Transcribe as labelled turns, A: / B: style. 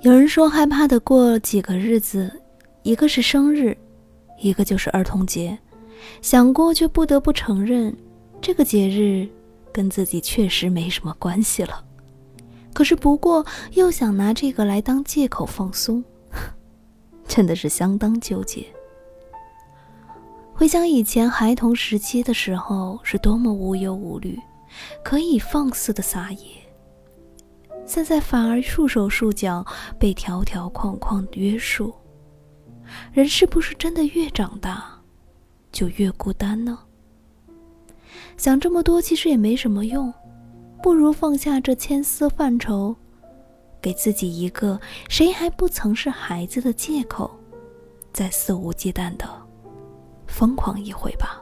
A: 有人说害怕的过几个日子，一个是生日，一个就是儿童节。想过却不得不承认，这个节日跟自己确实没什么关系了。可是不过又想拿这个来当借口放松，真的是相当纠结。回想以前孩童时期的时候，是多么无忧无虑，可以放肆的撒野。现在反而束手束脚，被条条框框约束。人是不是真的越长大，就越孤单呢？想这么多其实也没什么用，不如放下这千丝万愁，给自己一个谁还不曾是孩子的借口，再肆无忌惮的疯狂一回吧。